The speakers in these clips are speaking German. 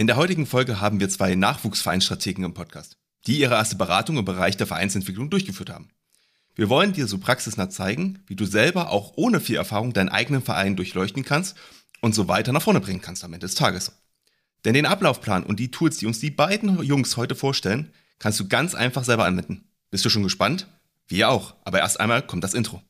In der heutigen Folge haben wir zwei Nachwuchsvereinsstrategen im Podcast, die ihre erste Beratung im Bereich der Vereinsentwicklung durchgeführt haben. Wir wollen dir so praxisnah zeigen, wie du selber auch ohne viel Erfahrung deinen eigenen Verein durchleuchten kannst und so weiter nach vorne bringen kannst am Ende des Tages. Denn den Ablaufplan und die Tools, die uns die beiden Jungs heute vorstellen, kannst du ganz einfach selber anwenden. Bist du schon gespannt? Wir auch. Aber erst einmal kommt das Intro.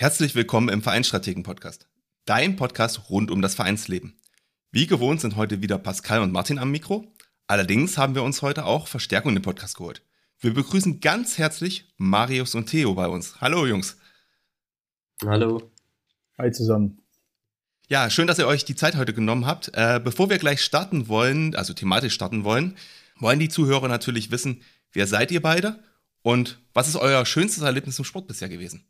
Herzlich willkommen im Vereinsstrategen-Podcast, dein Podcast rund um das Vereinsleben. Wie gewohnt sind heute wieder Pascal und Martin am Mikro. Allerdings haben wir uns heute auch Verstärkung in den Podcast geholt. Wir begrüßen ganz herzlich Marius und Theo bei uns. Hallo Jungs. Hallo. Hi zusammen. Ja, schön, dass ihr euch die Zeit heute genommen habt. Äh, bevor wir gleich starten wollen, also thematisch starten wollen, wollen die Zuhörer natürlich wissen, wer seid ihr beide und was ist euer schönstes Erlebnis im Sport bisher gewesen?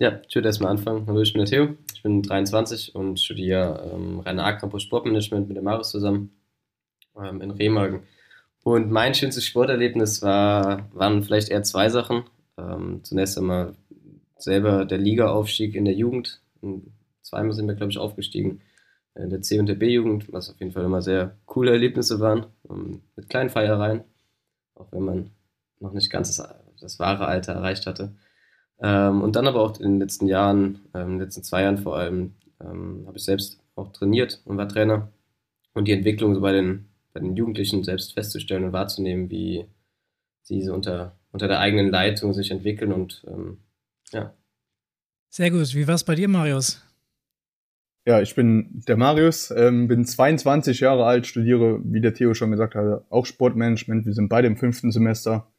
Ja, ich würde erstmal anfangen. Hallo, ich bin der Theo, ich bin 23 und studiere ähm, Rainer Campus Sportmanagement mit dem Marius zusammen ähm, in Remagen. Und mein schönstes Sporterlebnis war, waren vielleicht eher zwei Sachen. Ähm, zunächst einmal selber der Ligaaufstieg in der Jugend. Zweimal sind wir, glaube ich, aufgestiegen in der C- und der B-Jugend, was auf jeden Fall immer sehr coole Erlebnisse waren, ähm, mit kleinen Feiereien, auch wenn man noch nicht ganz das, das wahre Alter erreicht hatte. Ähm, und dann aber auch in den letzten Jahren, ähm, in den letzten zwei Jahren vor allem, ähm, habe ich selbst auch trainiert und war Trainer. Und die Entwicklung so bei den, bei den Jugendlichen selbst festzustellen und wahrzunehmen, wie sie so unter, unter der eigenen Leitung sich entwickeln und ähm, ja. Sehr gut. Wie war es bei dir, Marius? Ja, ich bin der Marius, ähm, bin 22 Jahre alt, studiere, wie der Theo schon gesagt hat, auch Sportmanagement. Wir sind beide im fünften Semester.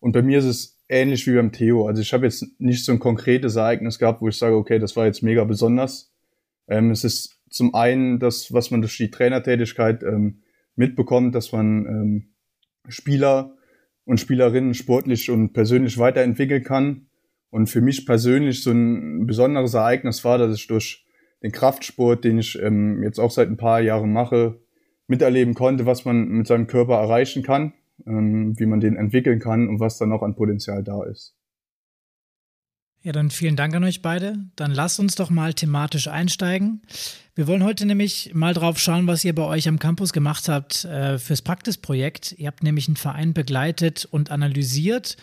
Und bei mir ist es ähnlich wie beim Theo. Also ich habe jetzt nicht so ein konkretes Ereignis gehabt, wo ich sage, okay, das war jetzt mega besonders. Ähm, es ist zum einen das, was man durch die Trainertätigkeit ähm, mitbekommt, dass man ähm, Spieler und Spielerinnen sportlich und persönlich weiterentwickeln kann. Und für mich persönlich so ein besonderes Ereignis war, dass ich durch den Kraftsport, den ich ähm, jetzt auch seit ein paar Jahren mache, miterleben konnte, was man mit seinem Körper erreichen kann ähm, wie man den entwickeln kann und was da noch an Potenzial da ist. Ja, dann vielen Dank an euch beide. Dann lasst uns doch mal thematisch einsteigen. Wir wollen heute nämlich mal drauf schauen, was ihr bei euch am Campus gemacht habt äh, fürs Praxisprojekt. Ihr habt nämlich einen Verein begleitet und analysiert.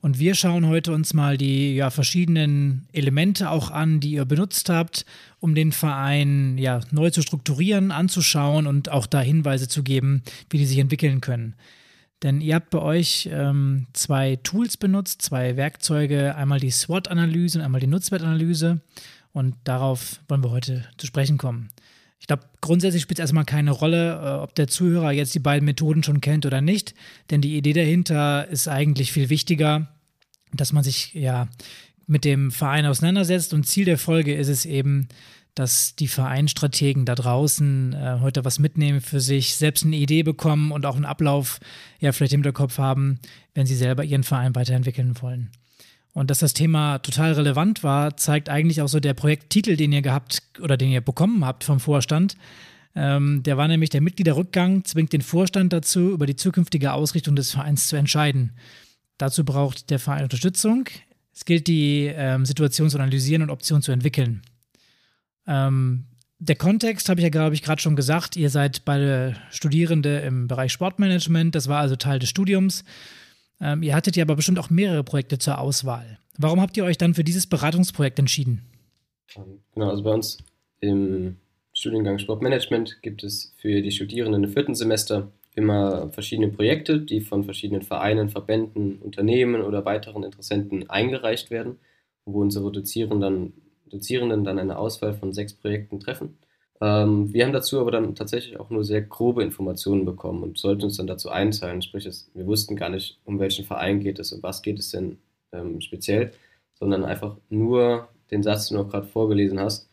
Und wir schauen heute uns mal die ja, verschiedenen Elemente auch an, die ihr benutzt habt, um den Verein ja, neu zu strukturieren, anzuschauen und auch da Hinweise zu geben, wie die sich entwickeln können. Denn ihr habt bei euch ähm, zwei Tools benutzt, zwei Werkzeuge, einmal die SWOT-Analyse und einmal die Nutzwertanalyse. Und darauf wollen wir heute zu sprechen kommen. Ich glaube, grundsätzlich spielt es erstmal keine Rolle, äh, ob der Zuhörer jetzt die beiden Methoden schon kennt oder nicht. Denn die Idee dahinter ist eigentlich viel wichtiger, dass man sich ja mit dem Verein auseinandersetzt. Und Ziel der Folge ist es eben, dass die Vereinstrategen da draußen äh, heute was mitnehmen für sich, selbst eine Idee bekommen und auch einen Ablauf ja vielleicht im Hinterkopf haben, wenn sie selber ihren Verein weiterentwickeln wollen. Und dass das Thema total relevant war, zeigt eigentlich auch so der Projekttitel, den ihr gehabt oder den ihr bekommen habt vom Vorstand. Ähm, der war nämlich der Mitgliederrückgang, zwingt den Vorstand dazu, über die zukünftige Ausrichtung des Vereins zu entscheiden. Dazu braucht der Verein Unterstützung. Es gilt, die ähm, Situation zu analysieren und Optionen zu entwickeln. Ähm, der Kontext habe ich ja, glaube ich, gerade schon gesagt. Ihr seid beide Studierende im Bereich Sportmanagement. Das war also Teil des Studiums. Ähm, ihr hattet ja aber bestimmt auch mehrere Projekte zur Auswahl. Warum habt ihr euch dann für dieses Beratungsprojekt entschieden? Genau, also bei uns im Studiengang Sportmanagement gibt es für die Studierenden im vierten Semester immer verschiedene Projekte, die von verschiedenen Vereinen, Verbänden, Unternehmen oder weiteren Interessenten eingereicht werden, wo unsere Dozierenden dann Dozierenden dann eine Auswahl von sechs Projekten treffen. Ähm, wir haben dazu aber dann tatsächlich auch nur sehr grobe Informationen bekommen und sollten uns dann dazu einteilen. Sprich, wir wussten gar nicht, um welchen Verein geht es und was geht es denn ähm, speziell, sondern einfach nur den Satz, den du gerade vorgelesen hast.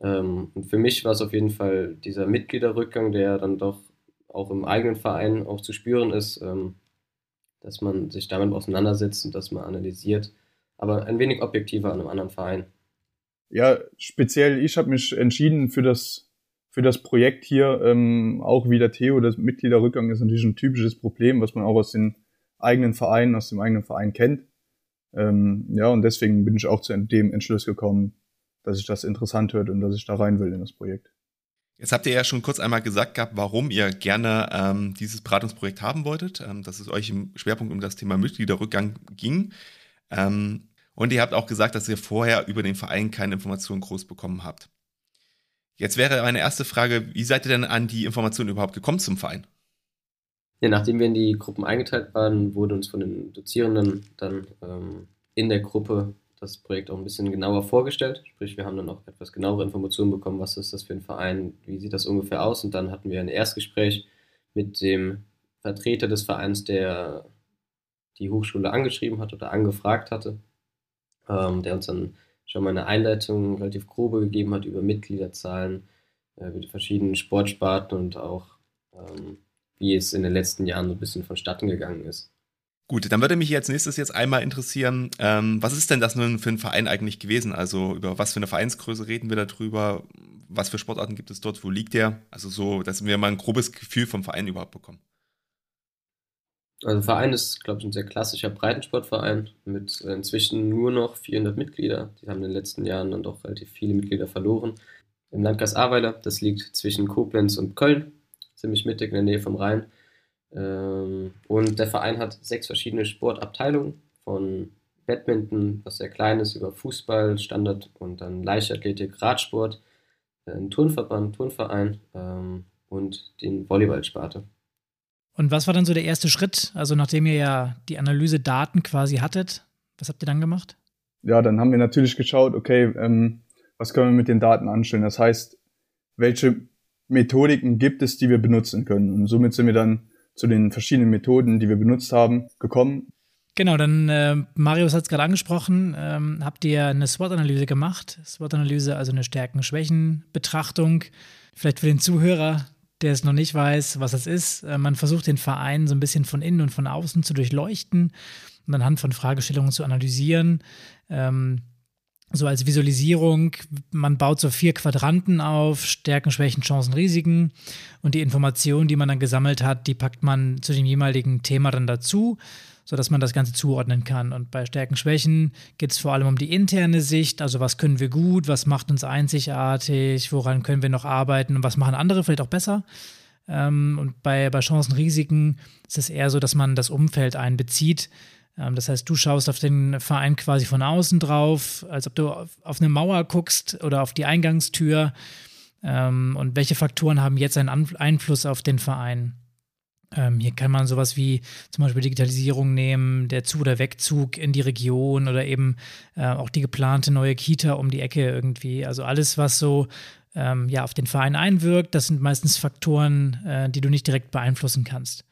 Ähm, und für mich war es auf jeden Fall dieser Mitgliederrückgang, der dann doch auch im eigenen Verein auch zu spüren ist, ähm, dass man sich damit auseinandersetzt und dass man analysiert, aber ein wenig objektiver an einem anderen Verein. Ja, speziell ich habe mich entschieden für das für das Projekt hier, ähm, auch wie der Theo, das Mitgliederrückgang ist natürlich ein typisches Problem, was man auch aus den eigenen Vereinen, aus dem eigenen Verein kennt. Ähm, ja, und deswegen bin ich auch zu dem Entschluss gekommen, dass ich das interessant hört und dass ich da rein will in das Projekt. Jetzt habt ihr ja schon kurz einmal gesagt gehabt, warum ihr gerne ähm, dieses Beratungsprojekt haben wolltet, ähm, dass es euch im Schwerpunkt um das Thema Mitgliederrückgang ging. Ähm, und ihr habt auch gesagt, dass ihr vorher über den Verein keine Informationen groß bekommen habt. Jetzt wäre meine erste Frage, wie seid ihr denn an die Informationen überhaupt gekommen zum Verein? Ja, nachdem wir in die Gruppen eingeteilt waren, wurde uns von den Dozierenden dann ähm, in der Gruppe das Projekt auch ein bisschen genauer vorgestellt. Sprich, wir haben dann auch etwas genauere Informationen bekommen, was ist das für ein Verein, wie sieht das ungefähr aus. Und dann hatten wir ein Erstgespräch mit dem Vertreter des Vereins, der die Hochschule angeschrieben hat oder angefragt hatte, ähm, der uns dann schon mal eine Einleitung relativ grobe gegeben hat über Mitgliederzahlen, äh, über die verschiedenen Sportsparten und auch ähm, wie es in den letzten Jahren so ein bisschen vonstatten gegangen ist. Gut, dann würde mich als nächstes jetzt einmal interessieren, ähm, was ist denn das nun für ein Verein eigentlich gewesen? Also über was für eine Vereinsgröße reden wir darüber? Was für Sportarten gibt es dort? Wo liegt der? Also so, dass wir mal ein grobes Gefühl vom Verein überhaupt bekommen. Also Verein ist, glaube ich, ein sehr klassischer Breitensportverein mit inzwischen nur noch 400 Mitglieder. Die haben in den letzten Jahren dann doch relativ viele Mitglieder verloren. Im Landkreis Ahrweiler, das liegt zwischen Koblenz und Köln, ziemlich mittig in der Nähe vom Rhein. Ähm, und der Verein hat sechs verschiedene Sportabteilungen von Badminton, was sehr klein ist, über Fußball, Standard und dann Leichtathletik, Radsport, einen Turnverband, Turnverein ähm, und den Volleyballsparte. Und was war dann so der erste Schritt? Also nachdem ihr ja die Analyse-Daten quasi hattet, was habt ihr dann gemacht? Ja, dann haben wir natürlich geschaut, okay, ähm, was können wir mit den Daten anstellen? Das heißt, welche Methodiken gibt es, die wir benutzen können? Und somit sind wir dann zu den verschiedenen Methoden, die wir benutzt haben, gekommen. Genau, dann äh, Marius hat es gerade angesprochen, ähm, habt ihr eine SWOT-Analyse gemacht. SWOT-Analyse, also eine Stärken-Schwächen-Betrachtung. Vielleicht für den Zuhörer, der es noch nicht weiß, was das ist. Äh, man versucht den Verein so ein bisschen von innen und von außen zu durchleuchten und anhand von Fragestellungen zu analysieren. Ähm, so als Visualisierung, man baut so vier Quadranten auf, Stärken, Schwächen, Chancen, Risiken und die Informationen, die man dann gesammelt hat, die packt man zu dem jeweiligen Thema dann dazu, sodass man das Ganze zuordnen kann. Und bei Stärken, Schwächen geht es vor allem um die interne Sicht, also was können wir gut, was macht uns einzigartig, woran können wir noch arbeiten und was machen andere vielleicht auch besser. Ähm, und bei, bei Chancen, Risiken ist es eher so, dass man das Umfeld einbezieht ähm, das heißt, du schaust auf den Verein quasi von außen drauf, als ob du auf eine Mauer guckst oder auf die Eingangstür. Ähm, und welche Faktoren haben jetzt einen Einfluss auf den Verein? Ähm, hier kann man sowas wie zum Beispiel Digitalisierung nehmen, der Zu- oder Wegzug in die Region oder eben äh, auch die geplante neue Kita um die Ecke irgendwie. Also alles, was so ähm, ja, auf den Verein einwirkt, das sind meistens Faktoren, äh, die du nicht direkt beeinflussen kannst.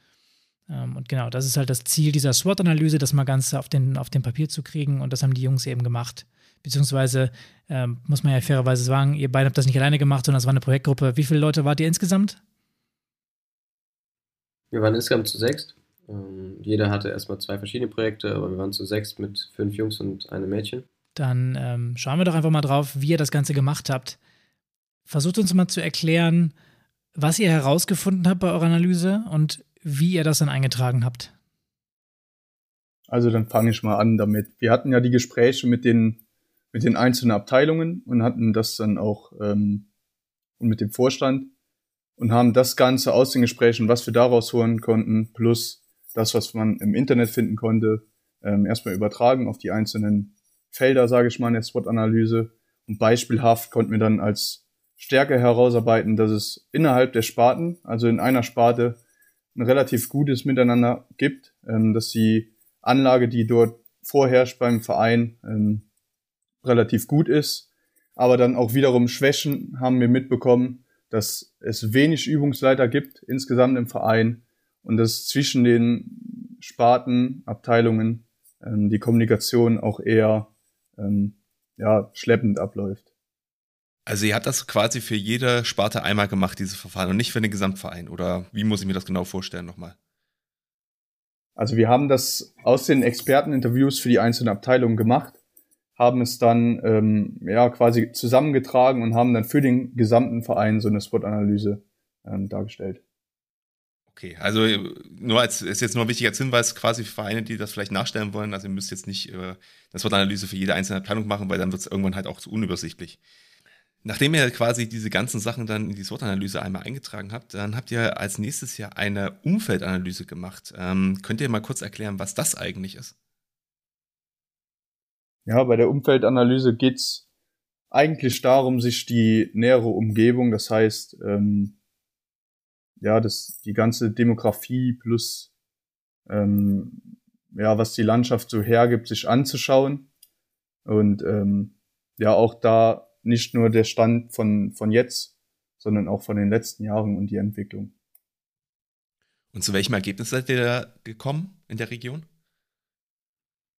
Ähm, und genau, das ist halt das Ziel dieser SWOT-Analyse, das mal ganz auf den, auf den Papier zu kriegen. Und das haben die Jungs eben gemacht. Beziehungsweise ähm, muss man ja fairerweise sagen, ihr beide habt das nicht alleine gemacht, sondern es war eine Projektgruppe. Wie viele Leute wart ihr insgesamt? Wir waren insgesamt zu sechs. Ähm, jeder hatte erstmal zwei verschiedene Projekte, aber wir waren zu sechs mit fünf Jungs und einem Mädchen. Dann ähm, schauen wir doch einfach mal drauf, wie ihr das Ganze gemacht habt. Versucht uns mal zu erklären, was ihr herausgefunden habt bei eurer Analyse und wie ihr das dann eingetragen habt. Also dann fange ich mal an damit. Wir hatten ja die Gespräche mit den, mit den einzelnen Abteilungen und hatten das dann auch ähm, und mit dem Vorstand und haben das Ganze aus den Gesprächen, was wir daraus holen konnten, plus das, was man im Internet finden konnte, ähm, erstmal übertragen auf die einzelnen Felder, sage ich mal, in der SWOT-Analyse. Und beispielhaft konnten wir dann als Stärke herausarbeiten, dass es innerhalb der Sparten, also in einer Sparte, ein relativ gutes Miteinander gibt, ähm, dass die Anlage, die dort vorherrscht beim Verein, ähm, relativ gut ist. Aber dann auch wiederum Schwächen haben wir mitbekommen, dass es wenig Übungsleiter gibt insgesamt im Verein und dass zwischen den Sparten, Abteilungen ähm, die Kommunikation auch eher ähm, ja, schleppend abläuft. Also ihr habt das quasi für jede Sparte einmal gemacht, dieses Verfahren, und nicht für den Gesamtverein. Oder wie muss ich mir das genau vorstellen nochmal? Also wir haben das aus den Experteninterviews für die einzelnen Abteilungen gemacht, haben es dann ähm, ja quasi zusammengetragen und haben dann für den gesamten Verein so eine SWOT-Analyse ähm, dargestellt. Okay, also nur als ist jetzt nur ein wichtiger Hinweis quasi für Vereine, die das vielleicht nachstellen wollen. Also ihr müsst jetzt nicht äh, das SWOT-Analyse für jede einzelne Planung machen, weil dann wird es irgendwann halt auch zu unübersichtlich. Nachdem ihr quasi diese ganzen Sachen dann in die SWOT-Analyse einmal eingetragen habt, dann habt ihr als nächstes Jahr eine Umfeldanalyse gemacht. Ähm, könnt ihr mal kurz erklären, was das eigentlich ist? Ja, bei der Umfeldanalyse geht's eigentlich darum, sich die nähere Umgebung, das heißt, ähm, ja, das, die ganze Demografie plus ähm, ja, was die Landschaft so hergibt, sich anzuschauen. Und ähm, ja, auch da nicht nur der Stand von, von jetzt, sondern auch von den letzten Jahren und die Entwicklung. Und zu welchem Ergebnis seid ihr da gekommen in der Region?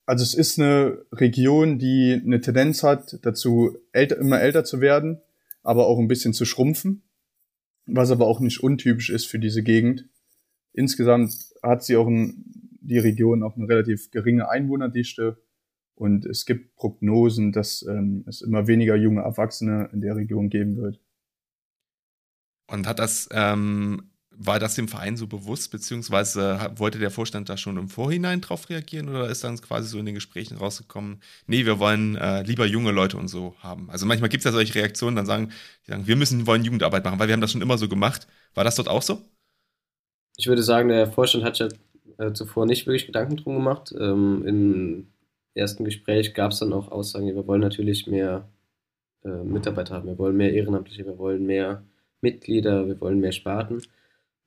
Also es ist eine Region, die eine Tendenz hat, dazu älter, immer älter zu werden, aber auch ein bisschen zu schrumpfen, was aber auch nicht untypisch ist für diese Gegend. Insgesamt hat sie auch ein, die Region auch eine relativ geringe Einwohnerdichte und es gibt Prognosen, dass ähm, es immer weniger junge Erwachsene in der Region geben wird. Und hat das, ähm, war das dem Verein so bewusst, beziehungsweise wollte der Vorstand da schon im Vorhinein drauf reagieren oder ist dann quasi so in den Gesprächen rausgekommen, nee, wir wollen äh, lieber junge Leute und so haben? Also manchmal gibt es ja solche Reaktionen, dann sagen, die sagen, wir müssen, wollen Jugendarbeit machen, weil wir haben das schon immer so gemacht. War das dort auch so? Ich würde sagen, der Vorstand hat ja äh, zuvor nicht wirklich Gedanken drum gemacht. Ähm, in ersten Gespräch gab es dann auch Aussagen, wir wollen natürlich mehr äh, Mitarbeiter haben, wir wollen mehr Ehrenamtliche, wir wollen mehr Mitglieder, wir wollen mehr Sparten.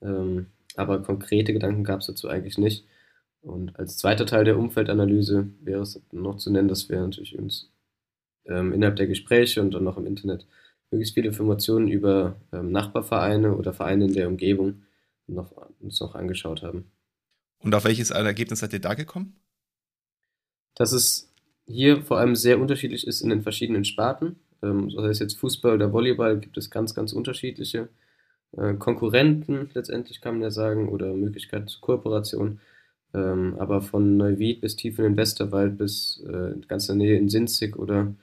Ähm, aber konkrete Gedanken gab es dazu eigentlich nicht. Und als zweiter Teil der Umfeldanalyse wäre es noch zu nennen, dass wir natürlich uns ähm, innerhalb der Gespräche und dann noch im Internet möglichst viele Informationen über ähm, Nachbarvereine oder Vereine in der Umgebung noch, uns noch angeschaut haben. Und auf welches Ergebnis seid ihr da gekommen? dass es hier vor allem sehr unterschiedlich ist in den verschiedenen Sparten. Ähm, sei es jetzt Fußball oder Volleyball, gibt es ganz, ganz unterschiedliche äh, Konkurrenten, letztendlich kann man ja sagen, oder Möglichkeiten zur Kooperation. Ähm, aber von Neuwied bis tief in den Westerwald bis äh, ganz in der Nähe in Sinzig oder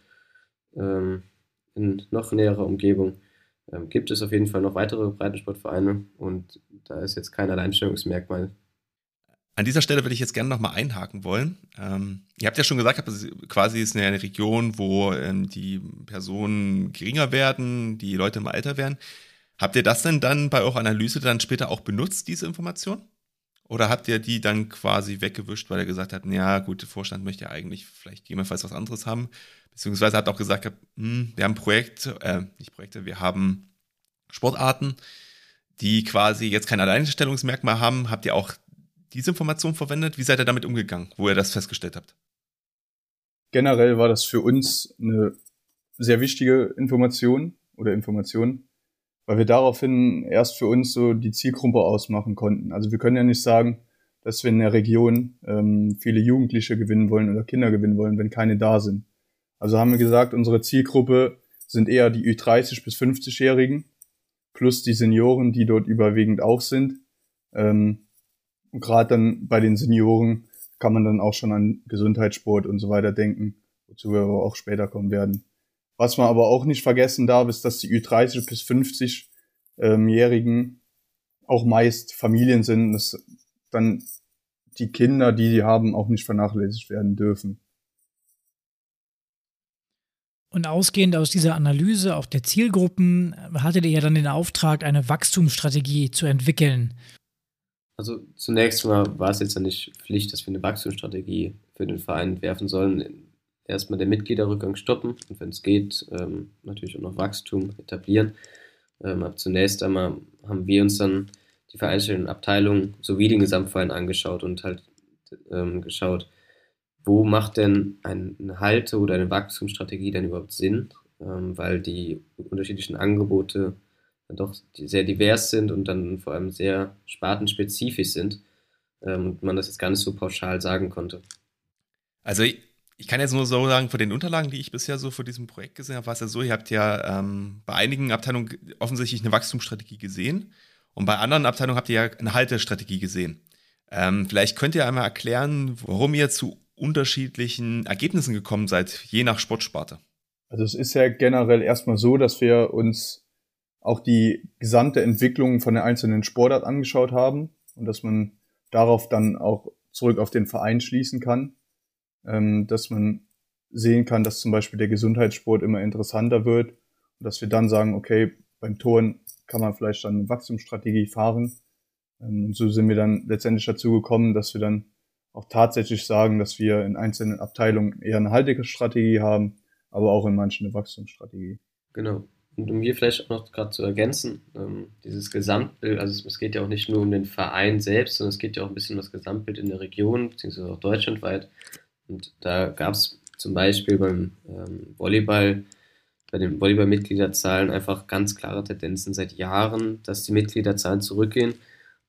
ähm, in noch näherer Umgebung ähm, gibt es auf jeden Fall noch weitere Breitensportvereine und da ist jetzt kein Alleinstellungsmerkmal an dieser Stelle würde ich jetzt gerne nochmal einhaken wollen. Ähm, ihr habt ja schon gesagt, quasi ist eine Region, wo ähm, die Personen geringer werden, die Leute im Alter werden. Habt ihr das denn dann bei eurer Analyse dann später auch benutzt, diese Information? Oder habt ihr die dann quasi weggewischt, weil ihr gesagt habt, ja gut, der Vorstand möchte ja eigentlich vielleicht gegebenenfalls was anderes haben? Beziehungsweise habt auch gesagt, hm, wir haben Projekte, äh, nicht Projekte, wir haben Sportarten, die quasi jetzt kein Alleinstellungsmerkmal haben. Habt ihr auch diese Information verwendet? Wie seid ihr damit umgegangen, wo ihr das festgestellt habt? Generell war das für uns eine sehr wichtige Information oder Information, weil wir daraufhin erst für uns so die Zielgruppe ausmachen konnten. Also wir können ja nicht sagen, dass wir in der Region ähm, viele Jugendliche gewinnen wollen oder Kinder gewinnen wollen, wenn keine da sind. Also haben wir gesagt, unsere Zielgruppe sind eher die Ü30 bis 50-Jährigen plus die Senioren, die dort überwiegend auch sind. Ähm, und gerade dann bei den Senioren kann man dann auch schon an Gesundheitssport und so weiter denken, wozu wir aber auch später kommen werden. Was man aber auch nicht vergessen darf, ist, dass die Ü30 bis 50-Jährigen ähm, auch meist Familien sind, dass dann die Kinder, die sie haben, auch nicht vernachlässigt werden dürfen. Und ausgehend aus dieser Analyse auch der Zielgruppen hattet ihr ja dann den Auftrag, eine Wachstumsstrategie zu entwickeln. Also zunächst mal war es jetzt ja nicht Pflicht, dass wir eine Wachstumsstrategie für den Verein entwerfen sollen. Erstmal den Mitgliederrückgang stoppen und wenn es geht, ähm, natürlich auch noch Wachstum etablieren. Ähm, aber zunächst einmal haben wir uns dann die vereinzelten Abteilungen sowie den Gesamtverein angeschaut und halt ähm, geschaut, wo macht denn eine Halte- oder eine Wachstumsstrategie denn überhaupt Sinn, ähm, weil die unterschiedlichen Angebote doch sehr divers sind und dann vor allem sehr spartenspezifisch sind ähm, und man das jetzt gar nicht so pauschal sagen konnte. Also ich, kann jetzt nur so sagen, von den Unterlagen, die ich bisher so für diesem Projekt gesehen habe, war es ja so, ihr habt ja ähm, bei einigen Abteilungen offensichtlich eine Wachstumsstrategie gesehen und bei anderen Abteilungen habt ihr ja eine Haltestrategie gesehen. Ähm, vielleicht könnt ihr einmal erklären, warum ihr zu unterschiedlichen Ergebnissen gekommen seid, je nach Sportsparte? Also es ist ja generell erstmal so, dass wir uns auch die gesamte Entwicklung von der einzelnen Sportart angeschaut haben und dass man darauf dann auch zurück auf den Verein schließen kann, ähm, dass man sehen kann, dass zum Beispiel der Gesundheitssport immer interessanter wird und dass wir dann sagen, okay, beim Touren kann man vielleicht dann eine Wachstumsstrategie fahren. Ähm, und so sind wir dann letztendlich dazu gekommen, dass wir dann auch tatsächlich sagen, dass wir in einzelnen Abteilungen eher eine haltige Strategie haben, aber auch in manchen eine Wachstumsstrategie. Genau. Und um hier vielleicht auch noch gerade zu ergänzen, ähm, dieses Gesamtbild, also es geht ja auch nicht nur um den Verein selbst, sondern es geht ja auch ein bisschen um das Gesamtbild in der Region, beziehungsweise auch deutschlandweit. Und da gab es zum Beispiel beim ähm, Volleyball, bei den Volleyball-Mitgliederzahlen einfach ganz klare Tendenzen seit Jahren, dass die Mitgliederzahlen zurückgehen.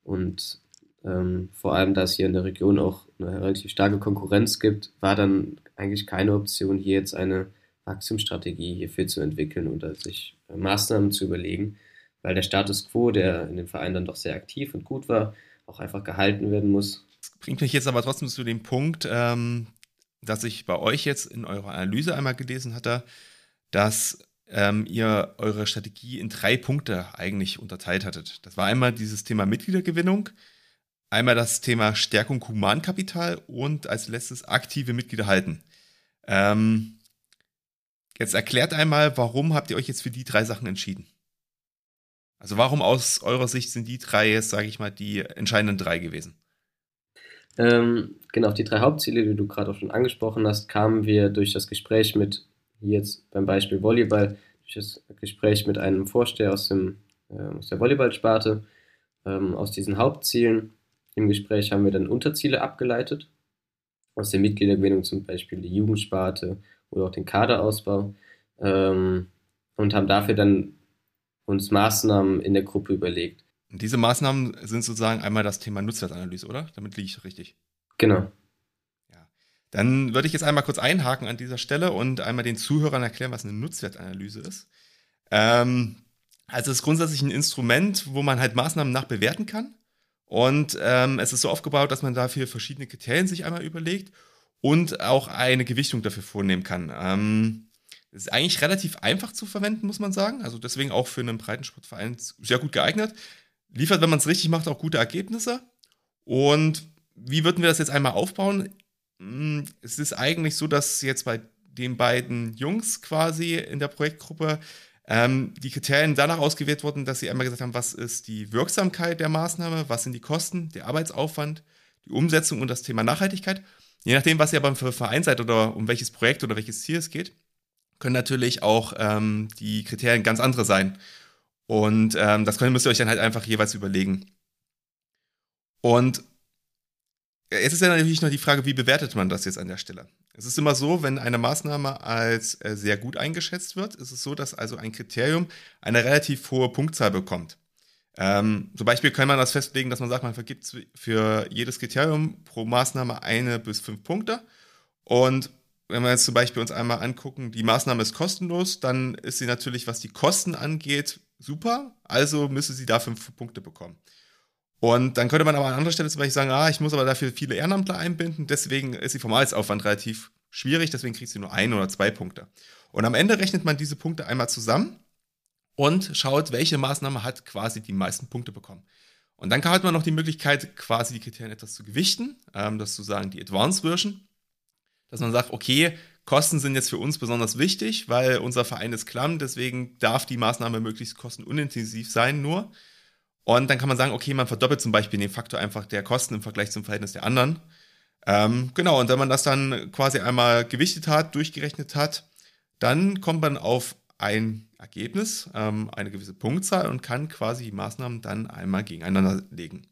Und ähm, vor allem, da es hier in der Region auch eine relativ starke Konkurrenz gibt, war dann eigentlich keine Option, hier jetzt eine Wachstumsstrategie hierfür zu entwickeln oder sich äh, Maßnahmen zu überlegen, weil der Status quo, der in dem Verein dann doch sehr aktiv und gut war, auch einfach gehalten werden muss. Das bringt mich jetzt aber trotzdem zu dem Punkt, ähm, dass ich bei euch jetzt in eurer Analyse einmal gelesen hatte, dass ähm, ihr eure Strategie in drei Punkte eigentlich unterteilt hattet. Das war einmal dieses Thema Mitgliedergewinnung, einmal das Thema Stärkung Humankapital und als letztes aktive Mitglieder halten. Ähm, jetzt erklärt einmal, warum habt ihr euch jetzt für die drei Sachen entschieden? Also warum aus eurer Sicht sind die drei jetzt, sage ich mal, die entscheidenden drei gewesen? Ähm, genau, auf die drei Hauptziele, die du gerade auch schon angesprochen hast, kamen wir durch das Gespräch mit, jetzt beim Beispiel Volleyball, durch das Gespräch mit einem Vorsteher aus, dem, äh, aus der Volleyballsparte. Ähm, aus diesen Hauptzielen im Gespräch haben wir dann Unterziele abgeleitet. Aus der Mitgliedergewinnung zum Beispiel die Jugendsparte oder auch den Kaderausbau. Ähm, und haben dafür dann uns Maßnahmen in der Gruppe überlegt. Und diese Maßnahmen sind sozusagen einmal das Thema Nutzwertanalyse, oder? Damit liege ich richtig. Genau. Ja. Dann würde ich jetzt einmal kurz einhaken an dieser Stelle und einmal den Zuhörern erklären, was eine Nutzwertanalyse ist. Ähm, also es ist grundsätzlich ein Instrument, wo man halt Maßnahmen nachbewerten kann. Und ähm, es ist so aufgebaut, dass man dafür verschiedene Kriterien sich einmal überlegt und auch eine Gewichtung dafür vornehmen kann. Ähm, ist eigentlich relativ einfach zu verwenden, muss man sagen. Also deswegen auch für einen Breitensportverein sehr gut geeignet liefert, wenn man es richtig macht, auch gute Ergebnisse. Und wie würden wir das jetzt einmal aufbauen? Hm, es ist eigentlich so, dass jetzt bei den beiden Jungs quasi in der Projektgruppe ähm, die Kriterien danach ausgewählt wurden, dass sie einmal gesagt haben, was ist die Wirksamkeit der Maßnahme, was sind die Kosten, der Arbeitsaufwand, die Umsetzung und das Thema Nachhaltigkeit. Je nachdem, was ihr beim Verein seid oder um welches Projekt oder welches Ziel es geht, können natürlich auch ähm, die Kriterien ganz andere sein. Und ähm, das könnt, müsst ihr euch dann halt einfach jeweils überlegen. Und jetzt ist ja natürlich noch die Frage, wie bewertet man das jetzt an der Stelle? Es ist immer so, wenn eine Maßnahme als äh, sehr gut eingeschätzt wird, ist es so, dass also ein Kriterium eine relativ hohe Punktzahl bekommt. Ähm, zum Beispiel kann man das festlegen, dass man sagt, man vergibt für jedes Kriterium pro Maßnahme eine bis fünf Punkte. Und wenn wir jetzt zum Beispiel uns einmal angucken, die Maßnahme ist kostenlos, dann ist sie natürlich, was die Kosten angeht, super, also müsste sie da fünf Punkte bekommen. Und dann könnte man aber an anderer Stelle zum Beispiel sagen, ah, ich muss aber dafür viele Ehrenamtler einbinden, deswegen ist die Formalsaufwand relativ schwierig, deswegen kriegt sie nur ein oder zwei Punkte. Und am Ende rechnet man diese Punkte einmal zusammen und schaut, welche Maßnahme hat quasi die meisten Punkte bekommen. Und dann hat man noch die Möglichkeit, quasi die Kriterien etwas zu gewichten, ähm, das zu sagen, die Advanced-Version, dass man sagt, okay, Kosten sind jetzt für uns besonders wichtig, weil unser Verein ist klamm, deswegen darf die Maßnahme möglichst kostenunintensiv sein nur. Und dann kann man sagen, okay, man verdoppelt zum Beispiel den Faktor einfach der Kosten im Vergleich zum Verhältnis der anderen. Ähm, genau, und wenn man das dann quasi einmal gewichtet hat, durchgerechnet hat, dann kommt man auf ein Ergebnis, ähm, eine gewisse Punktzahl und kann quasi die Maßnahmen dann einmal gegeneinander legen.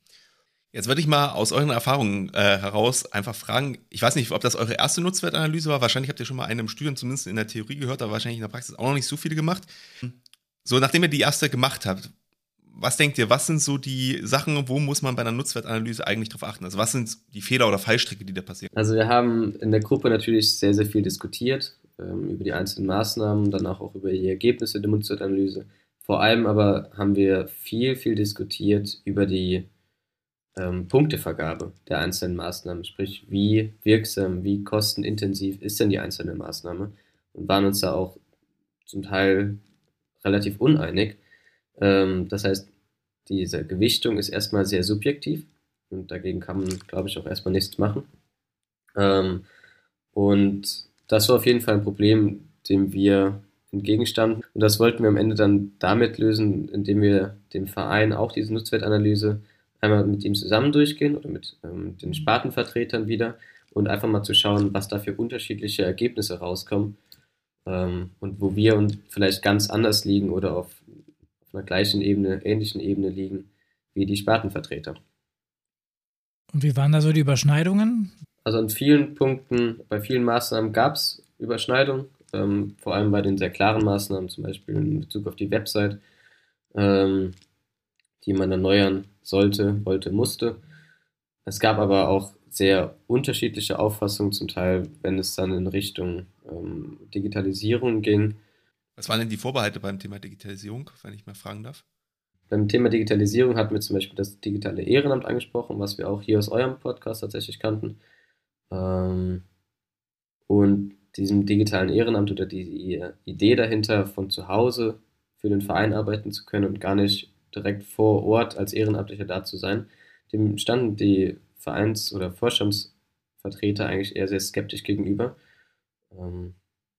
Jetzt würde ich mal aus euren Erfahrungen äh, heraus einfach fragen, ich weiß nicht, ob das eure erste Nutzwertanalyse war, wahrscheinlich habt ihr schon mal eine im Studium zumindest in der Theorie gehört, aber wahrscheinlich in der Praxis auch noch nicht so viele gemacht. So, nachdem ihr die erste gemacht habt, was denkt ihr, was sind so die Sachen, wo muss man bei einer Nutzwertanalyse eigentlich drauf achten? Also was sind die Fehler oder Fallstricke, die da passieren? Also wir haben in der Gruppe natürlich sehr, sehr viel diskutiert ähm, über die einzelnen Maßnahmen, danach auch über die Ergebnisse der Nutzwertanalyse. Vor allem aber haben wir viel, viel diskutiert über die ähm, Punktevergabe der einzelnen Maßnahmen, sprich wie wirksam, wie kostenintensiv ist denn die einzelne Maßnahme und waren uns da auch zum Teil relativ uneinig. Ähm, das heißt, diese Gewichtung ist erstmal sehr subjektiv und dagegen kann man, glaube ich, auch erstmal nichts machen. Ähm, und das war auf jeden Fall ein Problem, dem wir entgegenstanden. Und das wollten wir am Ende dann damit lösen, indem wir dem Verein auch diese Nutzwertanalyse einmal mit ihm zusammen durchgehen oder mit ähm, den Spartenvertretern wieder und einfach mal zu schauen, was da für unterschiedliche Ergebnisse rauskommen ähm, und wo wir uns vielleicht ganz anders liegen oder auf, auf einer gleichen Ebene, ähnlichen Ebene liegen wie die Spartenvertreter. Und wie waren da so die Überschneidungen? Also an vielen Punkten, bei vielen Maßnahmen gab es Überschneidungen, ähm, vor allem bei den sehr klaren Maßnahmen, zum Beispiel in Bezug auf die Website, ähm, die man erneuern sollte, wollte, musste. Es gab aber auch sehr unterschiedliche Auffassungen, zum Teil, wenn es dann in Richtung ähm, Digitalisierung ging. Was waren denn die Vorbehalte beim Thema Digitalisierung, wenn ich mal fragen darf? Beim Thema Digitalisierung hatten wir zum Beispiel das digitale Ehrenamt angesprochen, was wir auch hier aus eurem Podcast tatsächlich kannten. Ähm, und diesem digitalen Ehrenamt oder die Idee dahinter, von zu Hause für den Verein arbeiten zu können und gar nicht direkt vor Ort als Ehrenamtlicher da zu sein, dem standen die Vereins- oder Vorstandsvertreter eigentlich eher sehr skeptisch gegenüber. Ähm,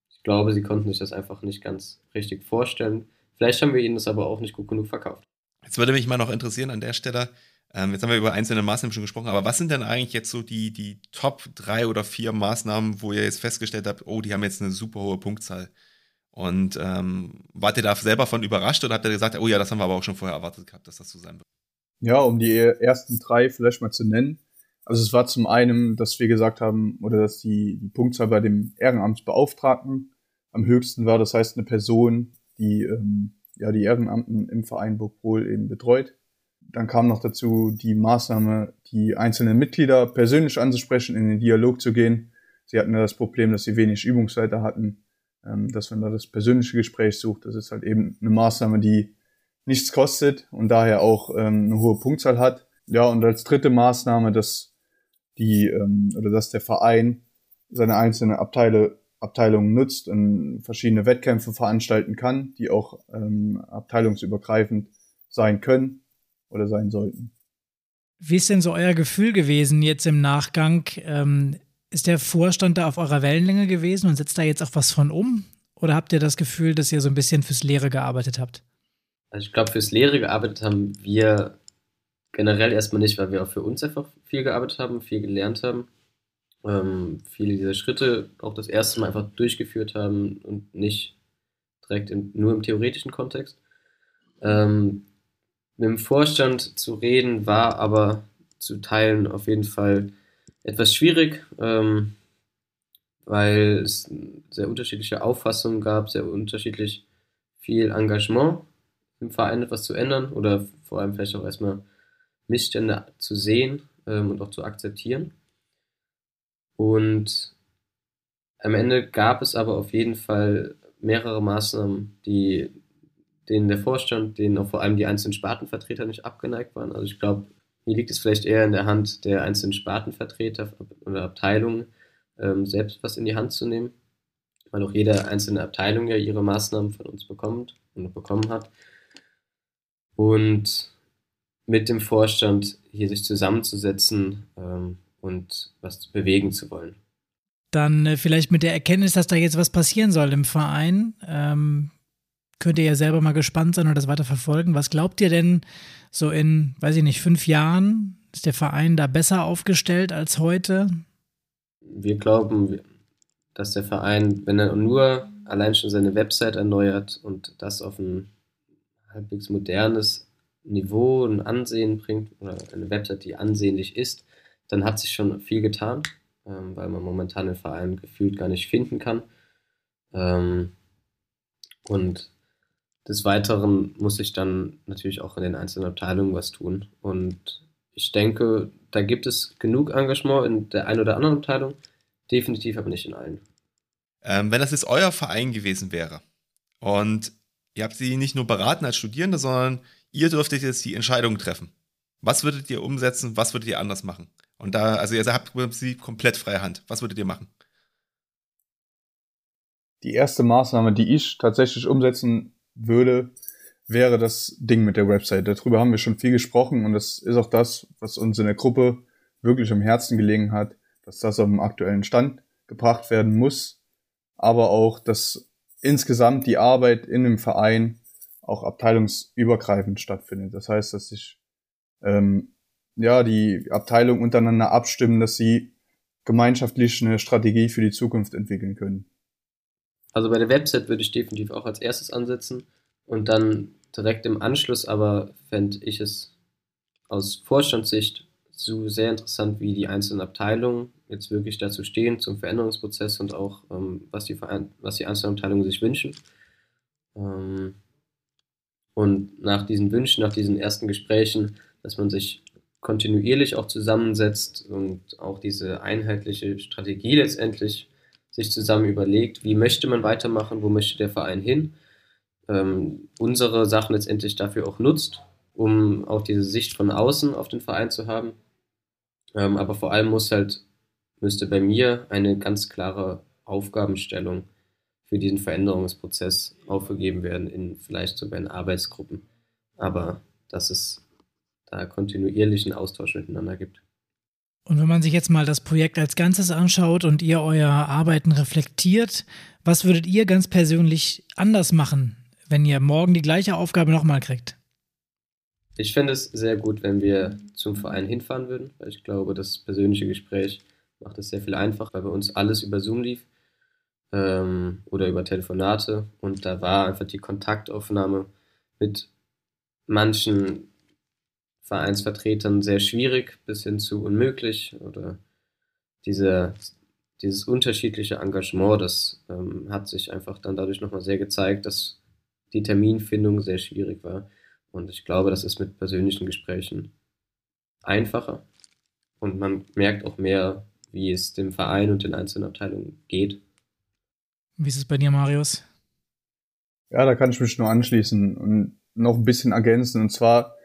ich glaube, sie konnten sich das einfach nicht ganz richtig vorstellen. Vielleicht haben wir ihnen das aber auch nicht gut genug verkauft. Jetzt würde mich mal noch interessieren an der Stelle, ähm, jetzt haben wir über einzelne Maßnahmen schon gesprochen, aber was sind denn eigentlich jetzt so die, die Top drei oder vier Maßnahmen, wo ihr jetzt festgestellt habt, oh, die haben jetzt eine super hohe Punktzahl? Und ähm, wart ihr da selber von überrascht oder habt ihr gesagt, oh ja, das haben wir aber auch schon vorher erwartet gehabt, dass das so sein wird? Ja, um die ersten drei vielleicht mal zu nennen. Also es war zum einen, dass wir gesagt haben, oder dass die, die Punktzahl bei dem Ehrenamtsbeauftragten am höchsten war. Das heißt, eine Person, die ähm, ja die Ehrenamten im Verein Burgpol eben betreut. Dann kam noch dazu die Maßnahme, die einzelnen Mitglieder persönlich anzusprechen, in den Dialog zu gehen. Sie hatten ja das Problem, dass sie wenig Übungsleiter hatten, ähm, dass man da das persönliche Gespräch sucht. Das ist halt eben eine Maßnahme, die nichts kostet und daher auch ähm, eine hohe Punktzahl hat. Ja, und als dritte Maßnahme, dass die ähm, oder dass der Verein seine einzelnen Abteile, Abteilungen nutzt und verschiedene Wettkämpfe veranstalten kann, die auch ähm, abteilungsübergreifend sein können oder sein sollten. Wie ist denn so euer Gefühl gewesen jetzt im Nachgang? Ähm, ist der Vorstand da auf eurer Wellenlänge gewesen und setzt da jetzt auch was von um? Oder habt ihr das Gefühl, dass ihr so ein bisschen fürs Leere gearbeitet habt? Also ich glaube, fürs Leere gearbeitet haben wir generell erstmal nicht, weil wir auch für uns einfach viel gearbeitet haben, viel gelernt haben. Ähm, viele dieser Schritte auch das erste Mal einfach durchgeführt haben und nicht direkt im, nur im theoretischen Kontext. Ähm, mit dem Vorstand zu reden war aber zu Teilen auf jeden Fall etwas schwierig, ähm, weil es sehr unterschiedliche Auffassungen gab, sehr unterschiedlich viel Engagement im Verein etwas zu ändern oder vor allem vielleicht auch erstmal Missstände zu sehen ähm, und auch zu akzeptieren. Und am Ende gab es aber auf jeden Fall mehrere Maßnahmen, die denen der Vorstand, denen auch vor allem die einzelnen Spartenvertreter nicht abgeneigt waren. Also ich glaube, hier liegt es vielleicht eher in der Hand der einzelnen Spartenvertreter oder Abteilungen, ähm, selbst was in die Hand zu nehmen, weil auch jede einzelne Abteilung ja ihre Maßnahmen von uns bekommt und bekommen hat. Und mit dem Vorstand hier sich zusammenzusetzen ähm, und was bewegen zu wollen. Dann äh, vielleicht mit der Erkenntnis, dass da jetzt was passieren soll im Verein. Ähm, könnt ihr ja selber mal gespannt sein und das weiter verfolgen. Was glaubt ihr denn so in, weiß ich nicht, fünf Jahren? Ist der Verein da besser aufgestellt als heute? Wir glauben, dass der Verein, wenn er nur allein schon seine Website erneuert und das auf ein halbwegs modernes Niveau, ein Ansehen bringt oder eine Website, die ansehnlich ist, dann hat sich schon viel getan, ähm, weil man momentan den Verein gefühlt gar nicht finden kann. Ähm, und des Weiteren muss ich dann natürlich auch in den einzelnen Abteilungen was tun. Und ich denke, da gibt es genug Engagement in der einen oder anderen Abteilung, definitiv aber nicht in allen. Ähm, wenn das jetzt euer Verein gewesen wäre und ihr habt sie nicht nur beraten als Studierende, sondern ihr dürftet jetzt die Entscheidung treffen. Was würdet ihr umsetzen? Was würdet ihr anders machen? Und da, also ihr habt sie komplett freie Hand. Was würdet ihr machen? Die erste Maßnahme, die ich tatsächlich umsetzen würde, wäre das Ding mit der Website. Darüber haben wir schon viel gesprochen und das ist auch das, was uns in der Gruppe wirklich am Herzen gelegen hat, dass das auf dem aktuellen Stand gebracht werden muss, aber auch, dass insgesamt die Arbeit in dem Verein auch abteilungsübergreifend stattfindet. Das heißt, dass sich ähm, ja die Abteilungen untereinander abstimmen, dass sie gemeinschaftlich eine Strategie für die Zukunft entwickeln können. Also bei der Website würde ich definitiv auch als erstes ansetzen und dann direkt im Anschluss aber fände ich es aus Vorstandssicht so sehr interessant, wie die einzelnen Abteilungen jetzt wirklich dazu stehen zum Veränderungsprozess und auch ähm, was, die was die einzelnen Abteilungen sich wünschen. Ähm, und nach diesen Wünschen, nach diesen ersten Gesprächen, dass man sich kontinuierlich auch zusammensetzt und auch diese einheitliche Strategie letztendlich sich zusammen überlegt, wie möchte man weitermachen, wo möchte der Verein hin, ähm, unsere Sachen letztendlich dafür auch nutzt, um auch diese Sicht von außen auf den Verein zu haben. Ähm, aber vor allem muss halt, müsste bei mir eine ganz klare Aufgabenstellung für diesen Veränderungsprozess aufgegeben werden in vielleicht sogar in Arbeitsgruppen. Aber dass es da kontinuierlichen Austausch miteinander gibt. Und wenn man sich jetzt mal das Projekt als Ganzes anschaut und ihr euer Arbeiten reflektiert, was würdet ihr ganz persönlich anders machen, wenn ihr morgen die gleiche Aufgabe nochmal kriegt? Ich fände es sehr gut, wenn wir zum Verein hinfahren würden, weil ich glaube, das persönliche Gespräch macht es sehr viel einfacher, weil bei uns alles über Zoom lief ähm, oder über Telefonate und da war einfach die Kontaktaufnahme mit manchen Vereinsvertretern sehr schwierig bis hin zu unmöglich oder diese, dieses unterschiedliche Engagement, das ähm, hat sich einfach dann dadurch nochmal sehr gezeigt, dass die Terminfindung sehr schwierig war. Und ich glaube, das ist mit persönlichen Gesprächen einfacher. Und man merkt auch mehr, wie es dem Verein und den einzelnen Abteilungen geht. Wie ist es bei dir, Marius? Ja, da kann ich mich nur anschließen und noch ein bisschen ergänzen. Und zwar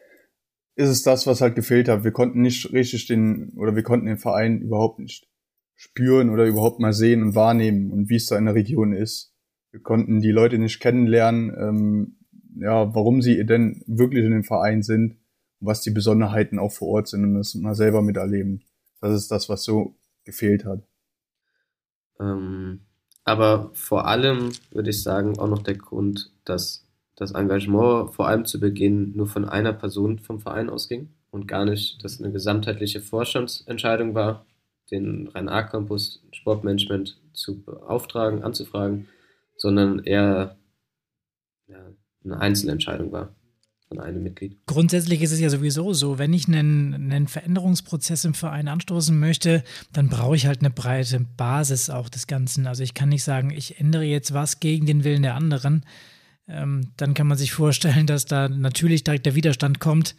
ist es das, was halt gefehlt hat. Wir konnten nicht richtig den, oder wir konnten den Verein überhaupt nicht spüren oder überhaupt mal sehen und wahrnehmen und wie es da in der Region ist. Wir konnten die Leute nicht kennenlernen, ähm, ja, warum sie denn wirklich in dem Verein sind und was die Besonderheiten auch vor Ort sind und das mal selber miterleben. Das ist das, was so gefehlt hat. Ähm, aber vor allem würde ich sagen, auch noch der Grund, dass das Engagement vor allem zu Beginn nur von einer Person vom Verein ausging und gar nicht, dass eine gesamtheitliche Vorstandsentscheidung war, den Rhein-A-Campus Sportmanagement zu beauftragen, anzufragen, sondern eher ja, eine Einzelentscheidung war von einem Mitglied. Grundsätzlich ist es ja sowieso so, wenn ich einen, einen Veränderungsprozess im Verein anstoßen möchte, dann brauche ich halt eine breite Basis auch des Ganzen. Also ich kann nicht sagen, ich ändere jetzt was gegen den Willen der anderen. Ähm, dann kann man sich vorstellen, dass da natürlich direkt der Widerstand kommt.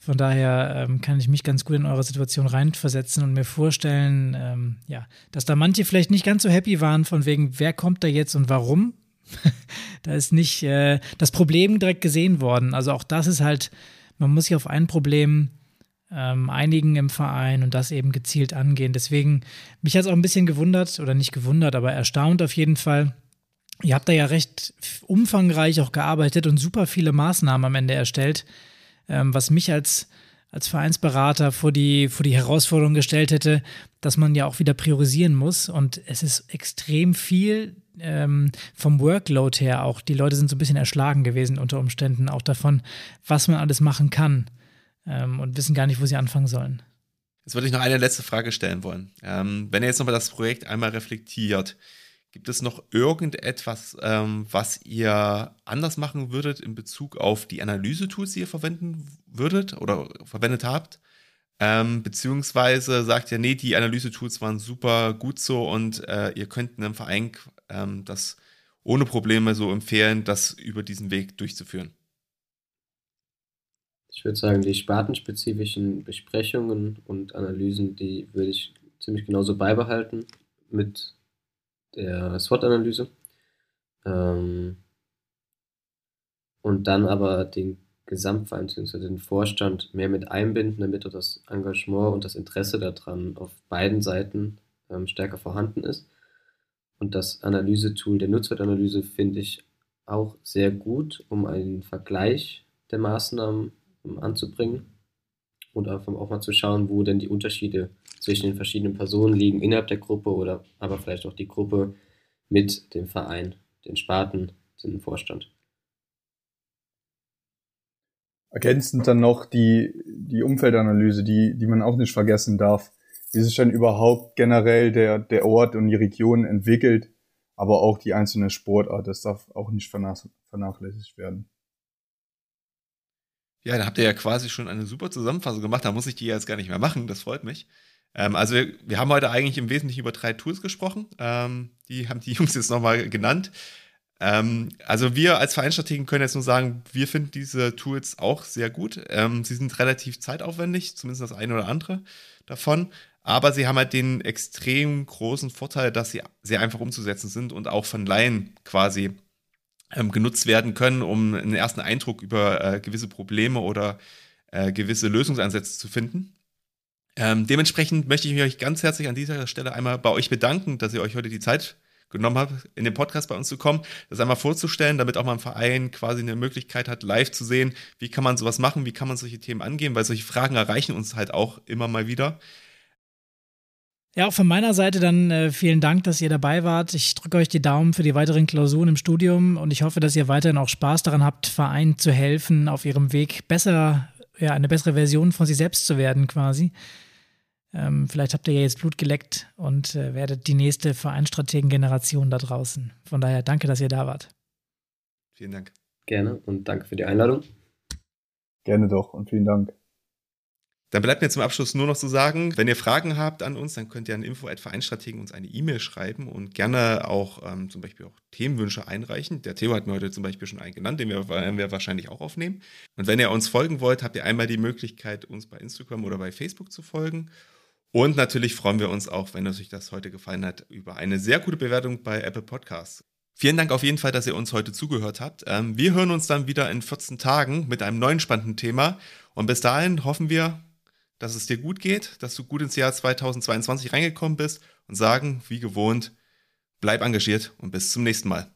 Von daher ähm, kann ich mich ganz gut in eure Situation reinversetzen und mir vorstellen, ähm, ja, dass da manche vielleicht nicht ganz so happy waren, von wegen, wer kommt da jetzt und warum. da ist nicht äh, das Problem direkt gesehen worden. Also auch das ist halt, man muss sich auf ein Problem ähm, einigen im Verein und das eben gezielt angehen. Deswegen, mich hat es auch ein bisschen gewundert, oder nicht gewundert, aber erstaunt auf jeden Fall. Ihr habt da ja recht umfangreich auch gearbeitet und super viele Maßnahmen am Ende erstellt, ähm, was mich als als Vereinsberater vor die, vor die Herausforderung gestellt hätte, dass man ja auch wieder priorisieren muss. Und es ist extrem viel ähm, vom Workload her auch. Die Leute sind so ein bisschen erschlagen gewesen unter Umständen, auch davon, was man alles machen kann ähm, und wissen gar nicht, wo sie anfangen sollen. Jetzt würde ich noch eine letzte Frage stellen wollen. Ähm, wenn ihr jetzt nochmal das Projekt einmal reflektiert, Gibt es noch irgendetwas, ähm, was ihr anders machen würdet in Bezug auf die Analyse-Tools, die ihr verwenden würdet oder verwendet habt? Ähm, beziehungsweise sagt ihr, nee, die Analyse-Tools waren super gut so und äh, ihr könnt einem Verein ähm, das ohne Probleme so empfehlen, das über diesen Weg durchzuführen? Ich würde sagen, die spartenspezifischen Besprechungen und Analysen, die würde ich ziemlich genauso beibehalten mit der SWOT-Analyse. Ähm, und dann aber den Gesamtverein bzw. den Vorstand mehr mit einbinden, damit auch das Engagement und das Interesse daran auf beiden Seiten ähm, stärker vorhanden ist. Und das Analysetool der Nutzwertanalyse finde ich auch sehr gut, um einen Vergleich der Maßnahmen ähm, anzubringen und einfach auch mal zu schauen, wo denn die Unterschiede zwischen den verschiedenen Personen liegen innerhalb der Gruppe oder aber vielleicht auch die Gruppe mit dem Verein, den Sparten, dem Vorstand. Ergänzend dann noch die, die Umfeldanalyse, die, die man auch nicht vergessen darf. Wie sich dann überhaupt generell der, der Ort und die Region entwickelt, aber auch die einzelne Sportart, das darf auch nicht vernachlässigt werden. Ja, da habt ihr ja quasi schon eine super Zusammenfassung gemacht. Da muss ich die jetzt gar nicht mehr machen. Das freut mich. Ähm, also wir, wir, haben heute eigentlich im Wesentlichen über drei Tools gesprochen. Ähm, die haben die Jungs jetzt nochmal genannt. Ähm, also wir als Vereinsstrategen können jetzt nur sagen, wir finden diese Tools auch sehr gut. Ähm, sie sind relativ zeitaufwendig, zumindest das eine oder andere davon. Aber sie haben halt den extrem großen Vorteil, dass sie sehr einfach umzusetzen sind und auch von Laien quasi ähm, genutzt werden können, um einen ersten Eindruck über äh, gewisse Probleme oder äh, gewisse Lösungsansätze zu finden. Ähm, dementsprechend möchte ich mich euch ganz herzlich an dieser Stelle einmal bei euch bedanken, dass ihr euch heute die Zeit genommen habt, in den Podcast bei uns zu kommen, das einmal vorzustellen, damit auch mal ein Verein quasi eine Möglichkeit hat, live zu sehen, wie kann man sowas machen, wie kann man solche Themen angehen, weil solche Fragen erreichen uns halt auch immer mal wieder. Ja, auch von meiner Seite dann äh, vielen Dank, dass ihr dabei wart. Ich drücke euch die Daumen für die weiteren Klausuren im Studium und ich hoffe, dass ihr weiterhin auch Spaß daran habt, Vereinen zu helfen, auf ihrem Weg besser, ja, eine bessere Version von sich selbst zu werden quasi. Ähm, vielleicht habt ihr ja jetzt Blut geleckt und äh, werdet die nächste Vereinstrategen-Generation da draußen. Von daher danke, dass ihr da wart. Vielen Dank. Gerne und danke für die Einladung. Gerne doch und vielen Dank. Dann bleibt mir zum Abschluss nur noch zu sagen, wenn ihr Fragen habt an uns, dann könnt ihr an info.vereinstrategen uns eine E-Mail schreiben und gerne auch ähm, zum Beispiel auch Themenwünsche einreichen. Der Theo hat mir heute zum Beispiel schon einen genannt, den wir, werden wir wahrscheinlich auch aufnehmen. Und wenn ihr uns folgen wollt, habt ihr einmal die Möglichkeit, uns bei Instagram oder bei Facebook zu folgen. Und natürlich freuen wir uns auch, wenn euch das heute gefallen hat, über eine sehr gute Bewertung bei Apple Podcasts. Vielen Dank auf jeden Fall, dass ihr uns heute zugehört habt. Ähm, wir hören uns dann wieder in 14 Tagen mit einem neuen spannenden Thema. Und bis dahin hoffen wir, dass es dir gut geht, dass du gut ins Jahr 2022 reingekommen bist und sagen, wie gewohnt, bleib engagiert und bis zum nächsten Mal.